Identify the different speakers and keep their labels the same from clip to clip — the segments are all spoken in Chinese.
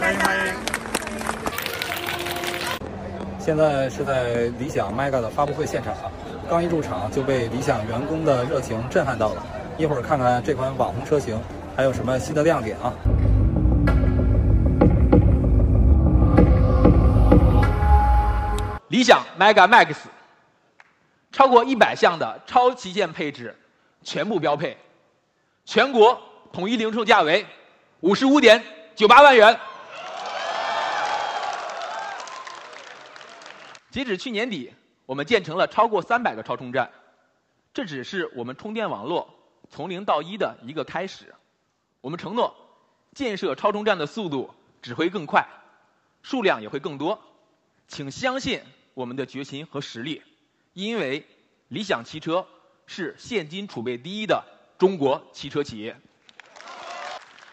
Speaker 1: 欢迎欢迎。现在是在理想 Mega 的发布会现场啊，刚一入场就被理想员工的热情震撼到了。一会儿看看这款网红车型还有什么新的亮点啊！
Speaker 2: 理想 Mega Max，超过一百项的超旗舰配置，全部标配，全国统一零售价为五十五点九八万元。截止去年底，我们建成了超过三百个超充站，这只是我们充电网络从零到一的一个开始。我们承诺，建设超充站的速度只会更快，数量也会更多，请相信。我们的决心和实力，因为理想汽车是现金储备第一的中国汽车企业。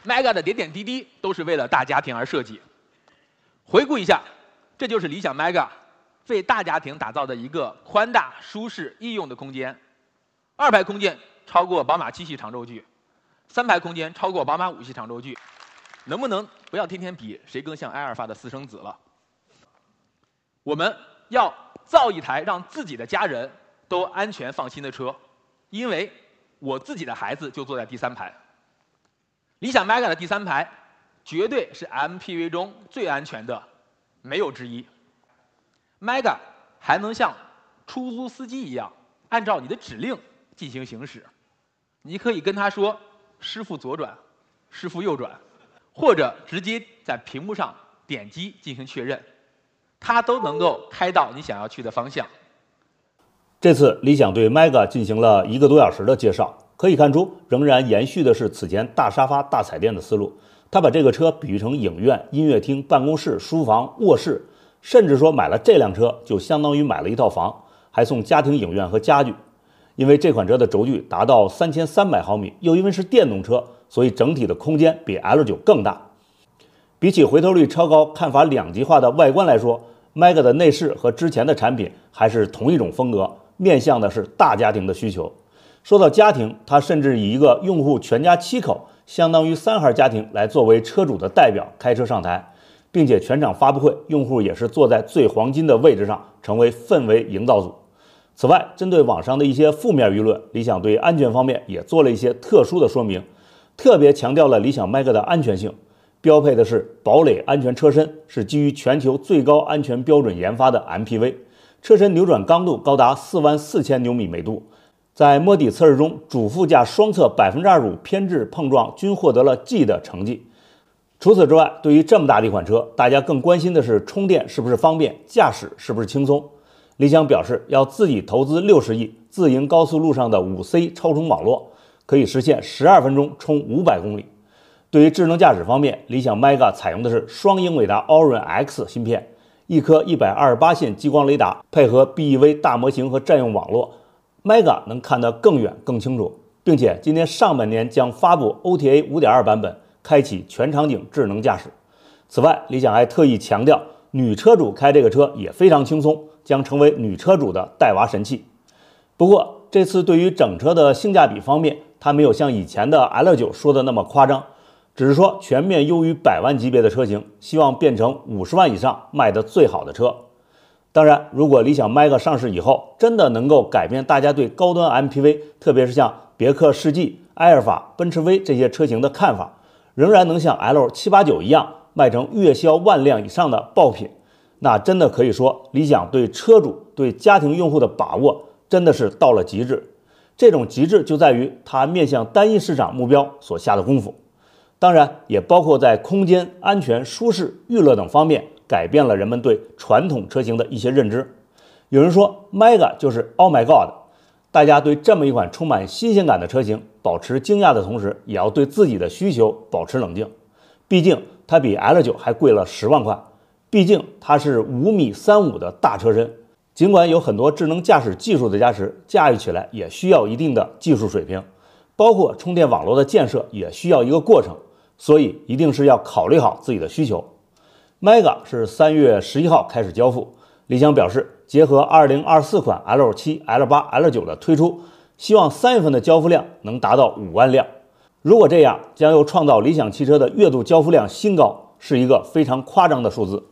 Speaker 2: Mega 的点点滴滴都是为了大家庭而设计。回顾一下，这就是理想 Mega 为大家庭打造的一个宽大、舒适、易用的空间。二排空间超过宝马七系长轴距，三排空间超过宝马五系长轴距。能不能不要天天比谁更像埃尔法的私生子了？我们。要造一台让自己的家人都安全放心的车，因为我自己的孩子就坐在第三排。理想 Mega 的第三排绝对是 MPV 中最安全的，没有之一。Mega 还能像出租司机一样，按照你的指令进行行驶。你可以跟他说：“师傅左转，师傅右转”，或者直接在屏幕上点击进行确认。它都能够开到你想要去的方向。
Speaker 3: 这次理想对 Mega 进行了一个多小时的介绍，可以看出仍然延续的是此前大沙发、大彩电的思路。他把这个车比喻成影院、音乐厅、办公室、书房、卧室，甚至说买了这辆车就相当于买了一套房，还送家庭影院和家具。因为这款车的轴距达到三千三百毫米，又因为是电动车，所以整体的空间比 L9 更大。比起回头率超高、看法两极化的外观来说，Mega 的内饰和之前的产品还是同一种风格，面向的是大家庭的需求。说到家庭，它甚至以一个用户全家七口，相当于三孩家庭来作为车主的代表开车上台，并且全场发布会用户也是坐在最黄金的位置上，成为氛围营造组。此外，针对网上的一些负面舆论，理想对安全方面也做了一些特殊的说明，特别强调了理想 Mega 的安全性。标配的是堡垒安全车身，是基于全球最高安全标准研发的 MPV。车身扭转刚度高达四万四千牛米每度，在摸底测试中，主副驾双侧百分之二十五偏置碰撞均获得了 G 的成绩。除此之外，对于这么大的一款车，大家更关心的是充电是不是方便，驾驶是不是轻松。理想表示要自己投资六十亿，自营高速路上的五 C 超充网络，可以实现十二分钟充五百公里。对于智能驾驶方面，理想 Mega 采用的是双英伟达 Orin X 芯片，一颗一百二十八线激光雷达，配合 BEV 大模型和占用网络，Mega 能看得更远更清楚，并且今年上半年将发布 OTA 五点二版本，开启全场景智能驾驶。此外，理想还特意强调，女车主开这个车也非常轻松，将成为女车主的带娃神器。不过，这次对于整车的性价比方面，它没有像以前的 L9 说的那么夸张。只是说全面优于百万级别的车型，希望变成五十万以上卖的最好的车。当然，如果理想 Mega 上市以后，真的能够改变大家对高端 MPV，特别是像别克世纪、埃尔法、奔驰 V 这些车型的看法，仍然能像 L 七八九一样卖成月销万辆以上的爆品，那真的可以说理想对车主、对家庭用户的把握真的是到了极致。这种极致就在于它面向单一市场目标所下的功夫。当然，也包括在空间、安全、舒适、娱乐等方面改变了人们对传统车型的一些认知。有人说，Mega 就是 Oh my God！大家对这么一款充满新鲜感的车型保持惊讶的同时，也要对自己的需求保持冷静。毕竟它比 L9 还贵了十万块，毕竟它是五米三五的大车身。尽管有很多智能驾驶技术的加持，驾驭起来也需要一定的技术水平，包括充电网络的建设也需要一个过程。所以一定是要考虑好自己的需求。Mega 是三月十一号开始交付，理想表示结合二零二四款 L 七、L 八、L 九的推出，希望三月份的交付量能达到五万辆。如果这样，将又创造理想汽车的月度交付量新高。是一个非常夸张的数字。